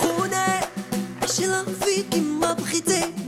خونا عشرة فيكي ما بغيتي.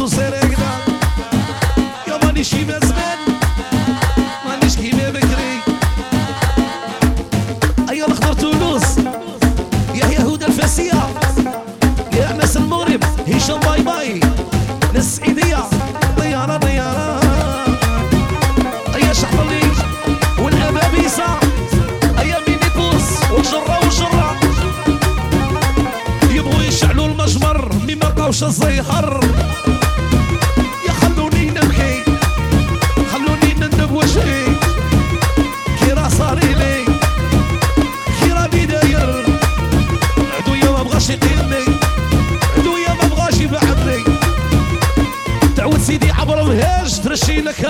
braço seregna Eu manish ki bezmen manish ki bebekri تونس يا يهود الفاسية يا ناس المغرب هشام باي باي ناس طيارة طيارة أيا شحطلي والأبابيسة أيا ميني وجرة وجرة يبغوا يشعلوا المجمر مي ملقاوش الزيهر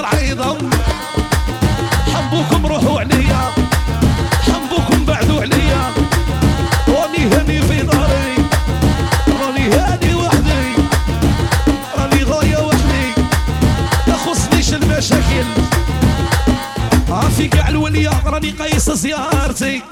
غير عيضة روحوا عليا حمبوكم بعدوا عليا راني هاني في داري. راني هاني وحدي. راني ضايع وحدي. تخصنيش المشاكل؟ عافي كاع الولية راني قايس زيارتي.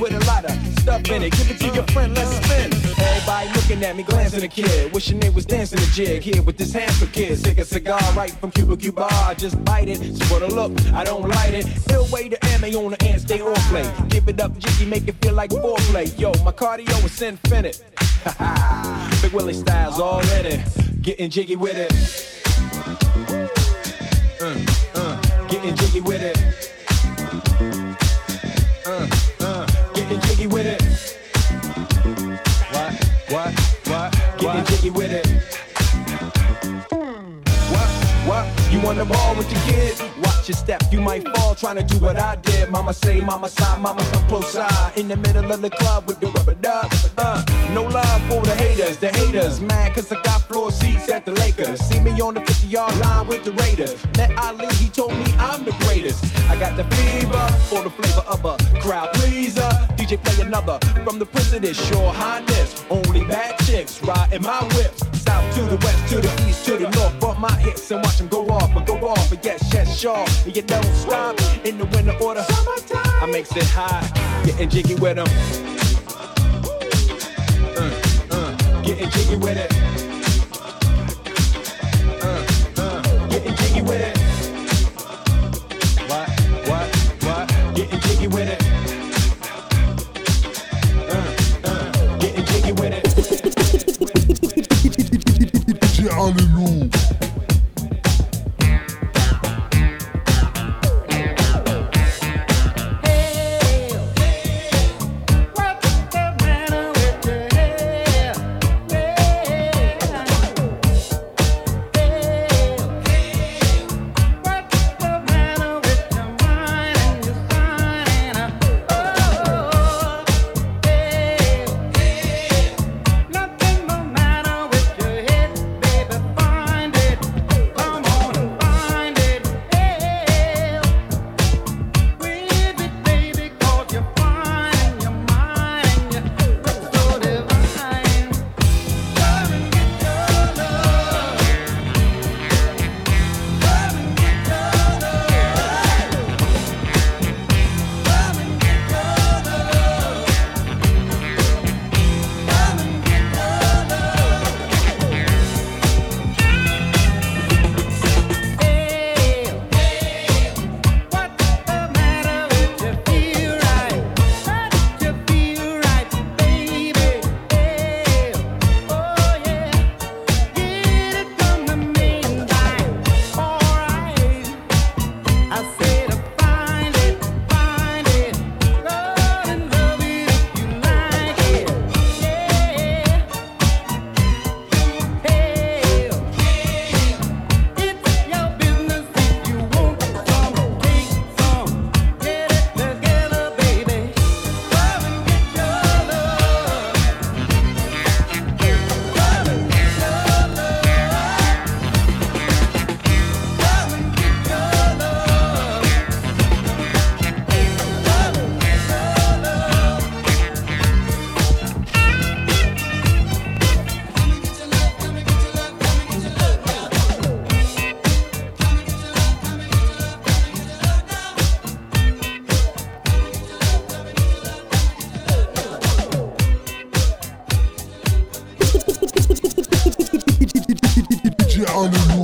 With a lot of stuff in it. Give it to your friend, let's spin. Everybody looking at me, glancing a kid. Wishing they was dancing a jig here with this handsome kid. Sick a cigar right from Cuba Cuba. I just bite it. So for the look, I don't light it. Still way to ammo on the end, stay on play. Give it up, jiggy, make it feel like foreplay. Yo, my cardio is infinite. Big Willie Styles all in it. Getting jiggy with it. Uh, uh, getting jiggy with it. On the ball with your kids? Watch your step, you might fall trying to do what I did. Mama say, mama side, mama come close side. In the middle of the club with the rubber duck. Uh, no love for the haters, the haters. Mad cause I got floor seats at the Lakers. See me on the 50 yard line with the Raiders. Met Ali, he told me I'm the greatest. I got the fever for the flavor of a crowd pleaser. DJ play another from the president, sure highness. Only bad chicks riding my whips. South to the west, to the east, to the north. Bump my hips and watch them go off, but go off. But yes, yes, sure. And you don't stop in the winter order. Summertime. I makes it high, getting jiggy with them. Uh, uh, getting jiggy with it. Uh, uh, getting jiggy with it. What, what, what? Getting jiggy with it. Uh, on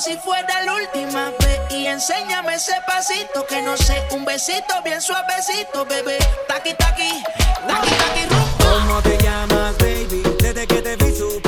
si fuera la última vez y enséñame ese pasito que no sé, un besito bien suavecito, bebé. Taqui taqui, taqui taqui rumba. ¿Cómo te llamas, baby? Desde que te vi supe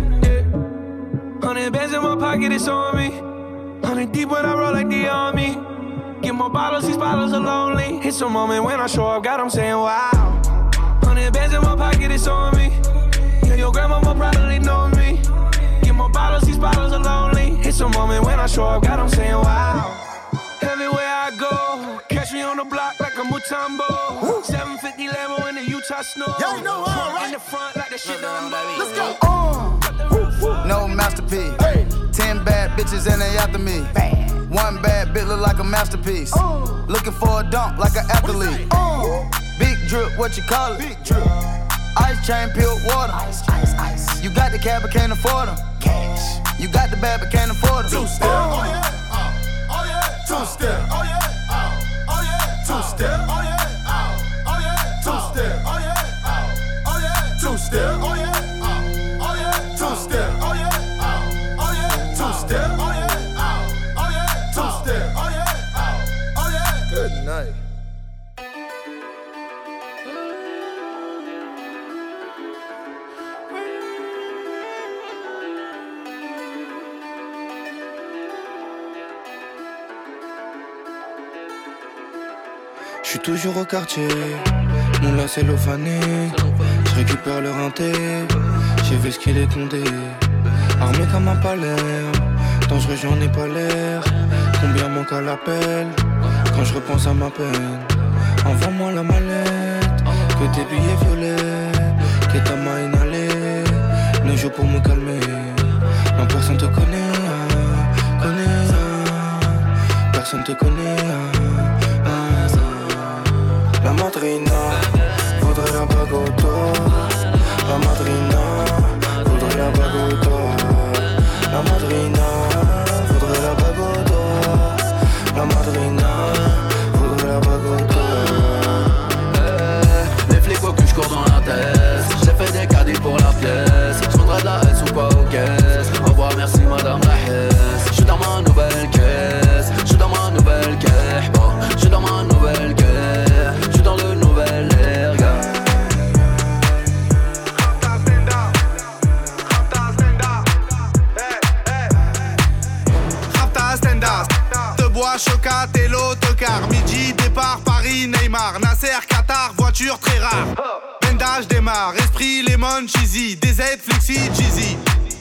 Hundred bands in my pocket, it's on me. Hundred deep when I roll like the army. Get more bottles, these bottles are lonely. It's a moment when I show up, God, I'm saying wow. Hundred bands in my pocket, it's on me. Yeah, your grandma will probably know me. Get more bottles, these bottles are lonely. It's a moment when I show up, God, I'm saying wow. Everywhere I go, catch me on the block like a Mutombo. 750 Lambo in the Utah snow. You know how, right? In the front like the shit done blow. Let's go. Bad bitches and they after me. One bad bitch look like a masterpiece. Looking for a dunk like an athlete. Big drip, what you call it? Big drip. Ice chain, pure water. Ice, ice, ice. You got the cab, but can't afford them. Cash. You got the bad, but can't afford them. Two step. Oh yeah. Oh, oh yeah. Two step. Oh yeah. Oh, oh yeah. Two step. Oh yeah. Oh, oh yeah. Two step. Oh yeah. Oh, oh yeah. Two step. Oh yeah. Suis toujours au quartier. Moula cellophané. Je récupère le rinté. J'ai vu ce qu'il est condé. Armé comme un palais. Dangereux, j'en ai pas l'air. Combien manque à l'appel quand je repense à ma peine? Envoie-moi la mallette. Que tes billets violets. Que ta main inhalée. Ne joue pour me calmer. Non, personne te connaît. connaît. Personne te connaît. La madrina voudrait au dos. La madrina voudrait au dos. La madrina voudrait la dos. La madrina voudrait la dos. Eh, Les flics voient que je cours dans la tête J'ai fait des caddies pour la pièce Je de la S ou quoi aux caisses Au revoir merci madame la hesse Je suis dans ma nouvelle caisse et l'autocar Midi, départ, Paris, Neymar. Nasser, Qatar, voiture très rare. Bendage démarre, esprit, lemon, cheesy. DZ, flexi, cheesy.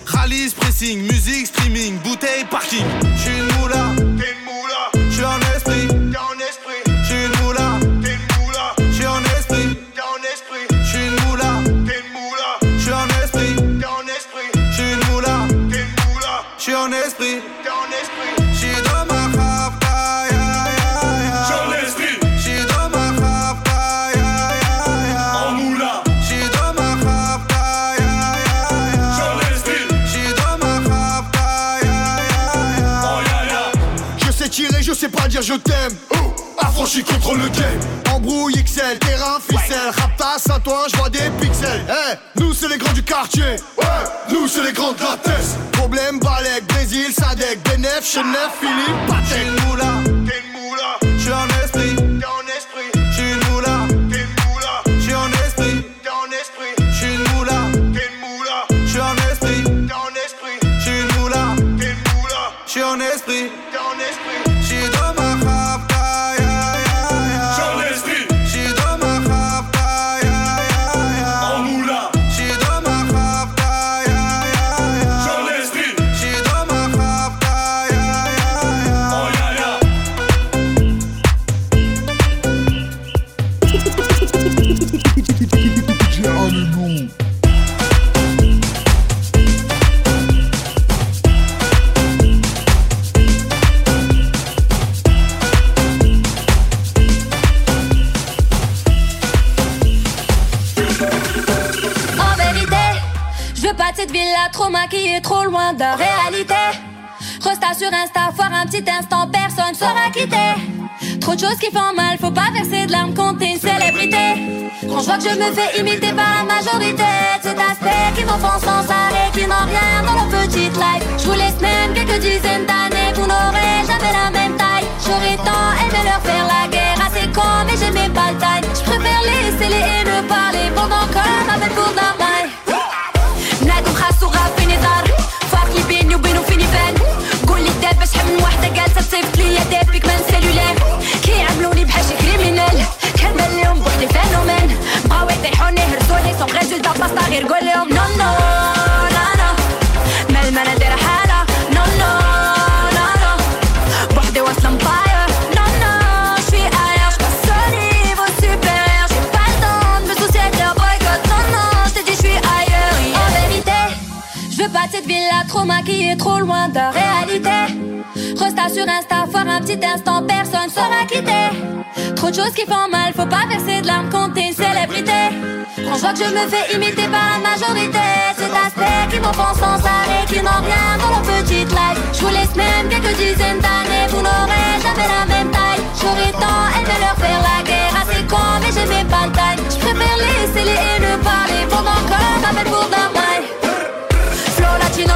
Rallye, pressing, musique, streaming. Bouteille, parking. J'suis une moula, t'es une J'suis t'es en esprit Je sais tirer, je sais pas dire je t'aime. Oh, affranchi contre le game. Embrouille XL, terrain, ficelle. Raptas à toi, je vois des pixels. Eh, nous c'est les grands du quartier. Ouais, nous c'est les grands de la. Problème, Balek, Brésil, Sadek, Benef, Chenef, Philippe, Patek. De réalité. Resta sur Insta, foire un petit instant, personne sera quitté. Trop de choses qui font mal, faut pas verser de larmes quand t'es une célébrité. Quand je vois que je me fais imiter par la majorité, de cet aspect qui m'offense sans arrêt, qui n'ont rien dans leur petite life. Je vous laisse même quelques dizaines d'années, vous n'aurez jamais la même taille. J'aurais tant aimé leur faire la guerre, assez con, mais j'aimais pas le taille. Je préfère les haineux parler pendant qu'on m'appelle pour هرسوني سون ريزولتا باستا غير قول لهم نو نو لا لا مال ما انا دايره حاله نو نو لا لا بوحدي واصله مباير نو نو شوي ailleurs j'passe au niveau supérieur J'ai pas le temps de me soucier de leur boycott Non non je te dis je suis ailleurs En vérité je veux pas de cette villa trop maquillée trop loin de la réalité Resta sur Insta foire un petit instant personne sera quitté Trop de choses qui font mal faut pas verser de larmes quand t'es une célébrité Quand je vois que je me fais imiter par la majorité. Cet aspect qui m'offense sans arrêt Qui n'ont rien dans leur petite life. Je vous laisse même quelques dizaines d'années Vous n'aurez jamais la même taille. J'aurais tant aimé leur faire la guerre Assez con mais j'aimais pas le taille. Je préfère laisser les haineux parler Pendant qu'on m'appelle pour d'amaille Flow latino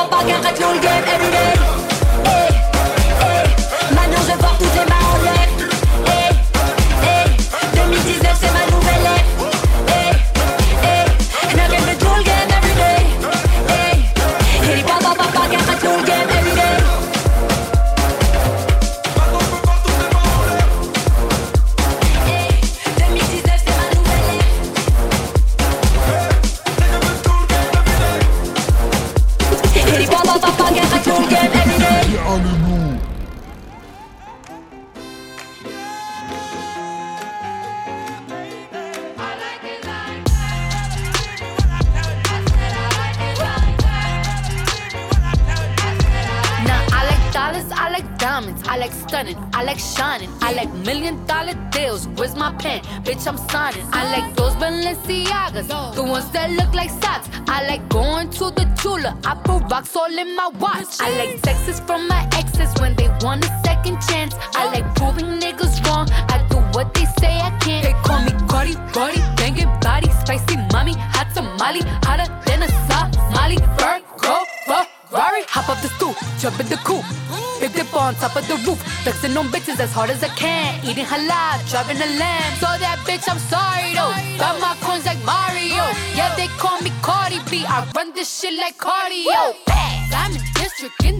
my back and control game every day. As hard as I can. Eating halal, driving a lamb. So that bitch, I'm sorry though. Got my coins like Mario. Yeah, they call me Cardi B. I run this shit like cardio. I'm in district in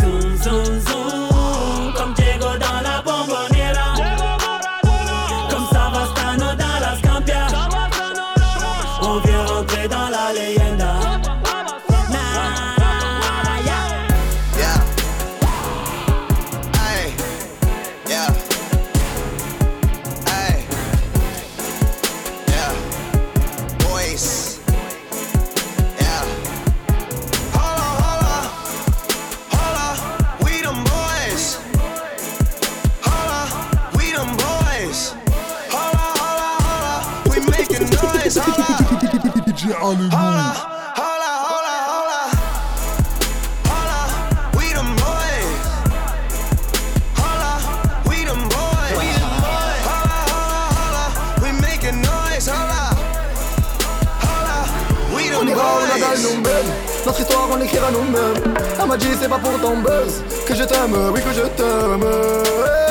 On boys. nous-mêmes Notre histoire on l'écrira nous-mêmes. Elle m'a dit c'est pas pour ton buzz. Que je t'aime, oui que je t'aime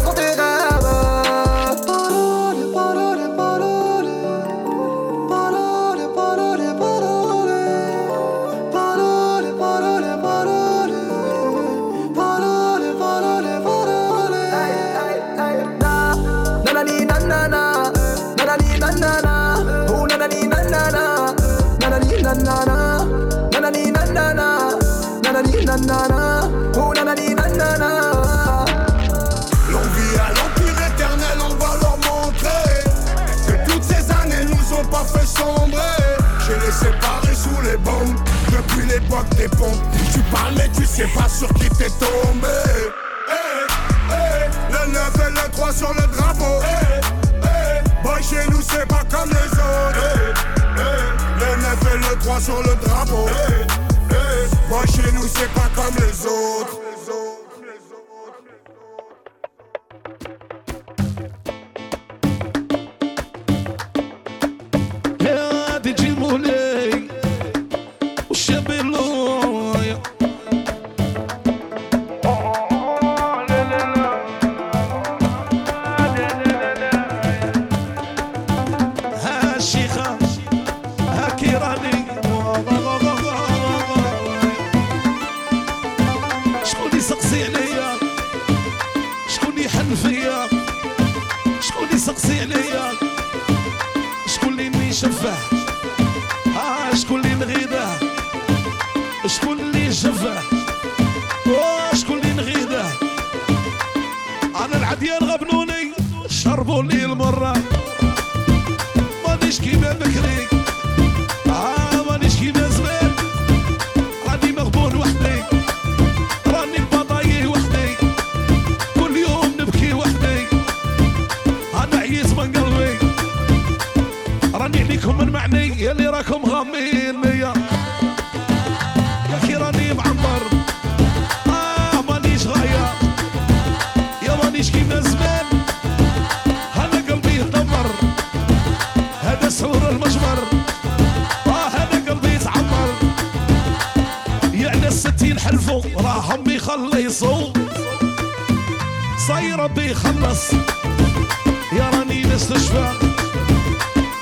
fois que t'es pompes. Tu parles mais tu sais pas sur qui t'es tombé. Eh, eh, le 9 et le 3 sur le drapeau. Eh, eh, boy, chez nous c'est pas comme les autres. Le 9 et le 3 sur le drapeau. Boy, chez nous c'est pas comme les autres. شكون اللي نغيده؟ شكون اللي آه شكون اللي نغيده؟ أنا العديان غبنوني شربوا لي المرة.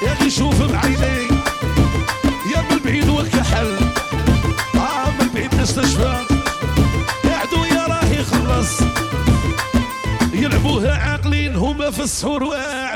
أخي شوف بعيني. يا من بعيد وكحل آه من بعيد نستشفى. يا عدو يا راه يخلص يلعبوها عاقلين هما في السحور واعرين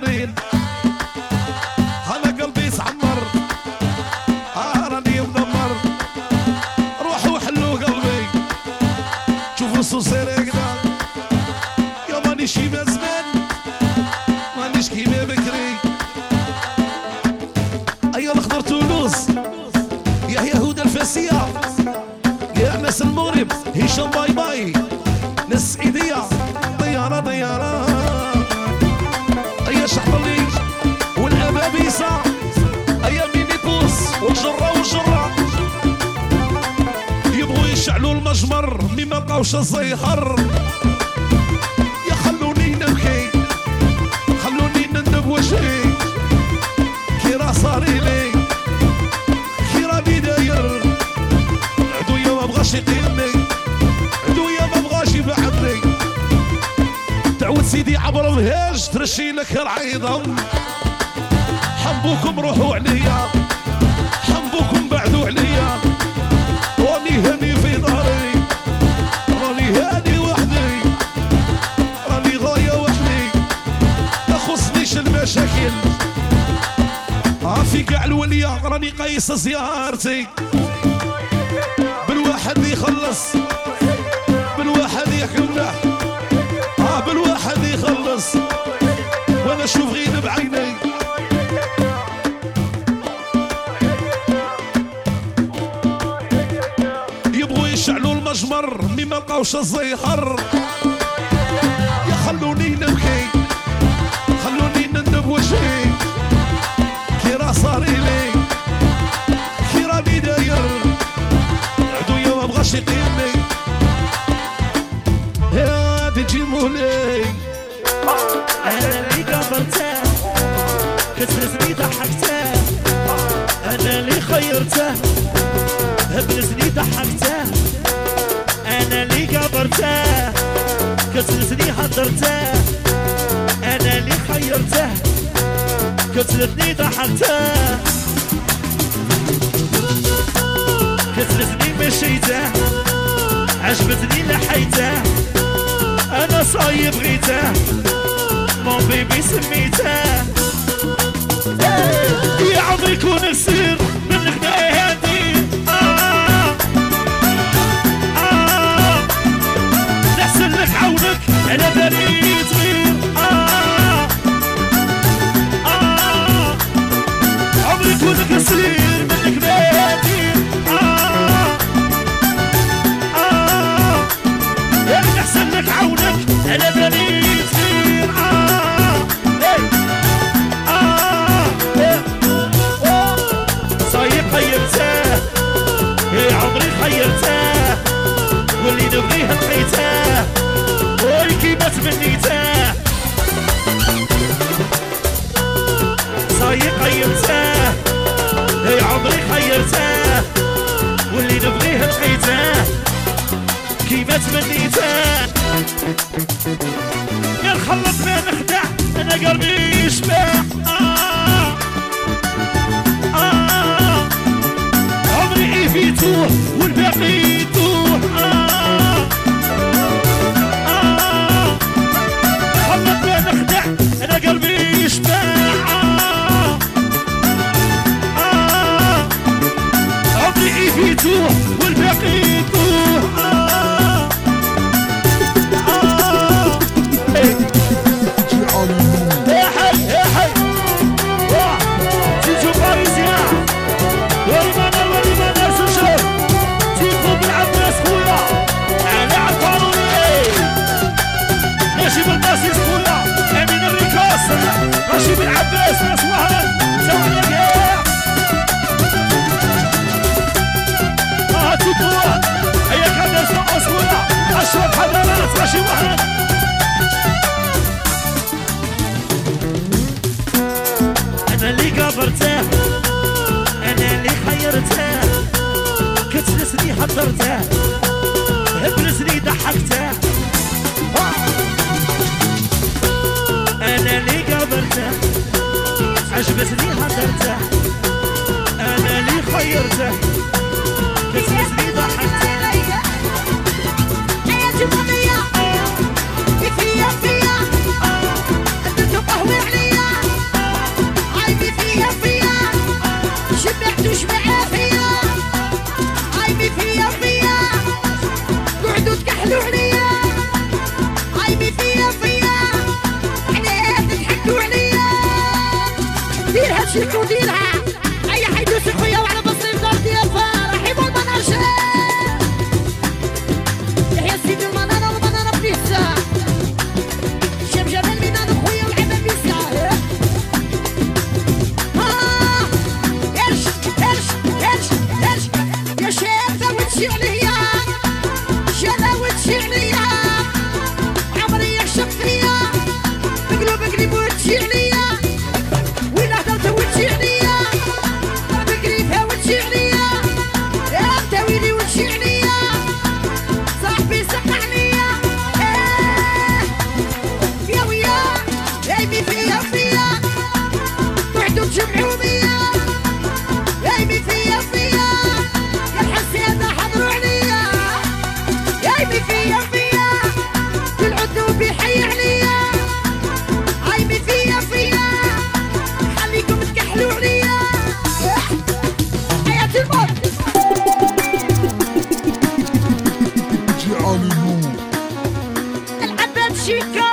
الهاج ترشي لك العيضم حبوكم روحوا عليا حبوكم بعدوا عليا راني هاني في داري. راني هاني وحدي. راني غاية وحدي. تخصنيش المشاكل. في كاع الولية. راني قيس زيارتي. بالواحد يخلص. بالواحد يحكمنا. وأنا أشوف غير بعيني. يبغوا يشعلوا المجمر مما لقاوش الزيهر يا خلوني نبكي خلوني نندب وجهي. كي راه صاري لي كي راني داير عدويا ما بغاش يقيمني. يا تجي مولاي أنا ضحكته. أنا اللي خيرته. هبلتني ضحكته. أنا اللي قابلته كسرتني حضرته. أنا اللي خيرته. كسرتني ضحكته. كسرتني مشيته. عجبتني لحيته. أنا صايب غيته. مون بيبي سميته. يا عمري يكون السير من الغناء ما تمنيته يا نخلط ما نخدع أنا قلبي يشبع آه. آه. عمري ايفيتو والباقي حيرته أنا اللي حيرته. كتلسني حضرته. she got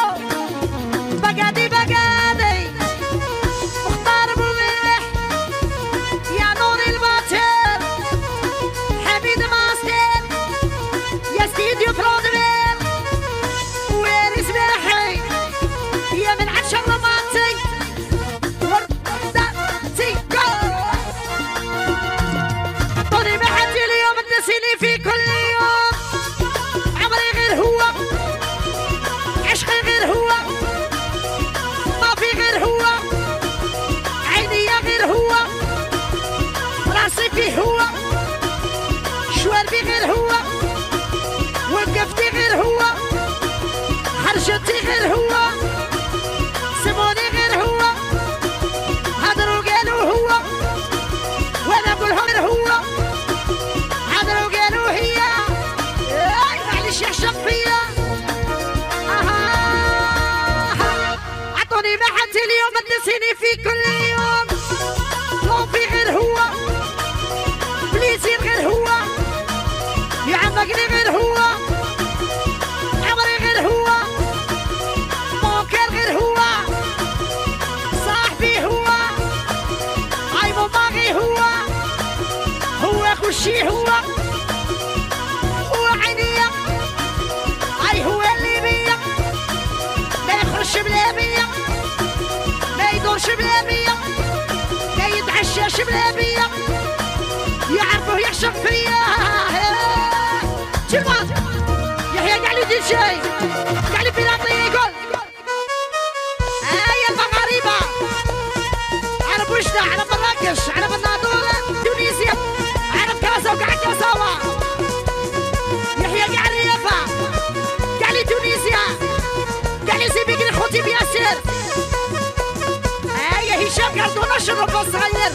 الشرقية جمعة. يحيى قاع لي دير شاي قاع لي بيلاطي يقول آه، هاي المغاربة على بوشنا على مراكش على بناطور تونسيا على كاسة وكاع كاساوة يحيى قاع لي يافا قاع لي تونسيا قاع لي سي بيكري خوتي بياسر. آه، هاي هشام قاع دوناش الربا الصغير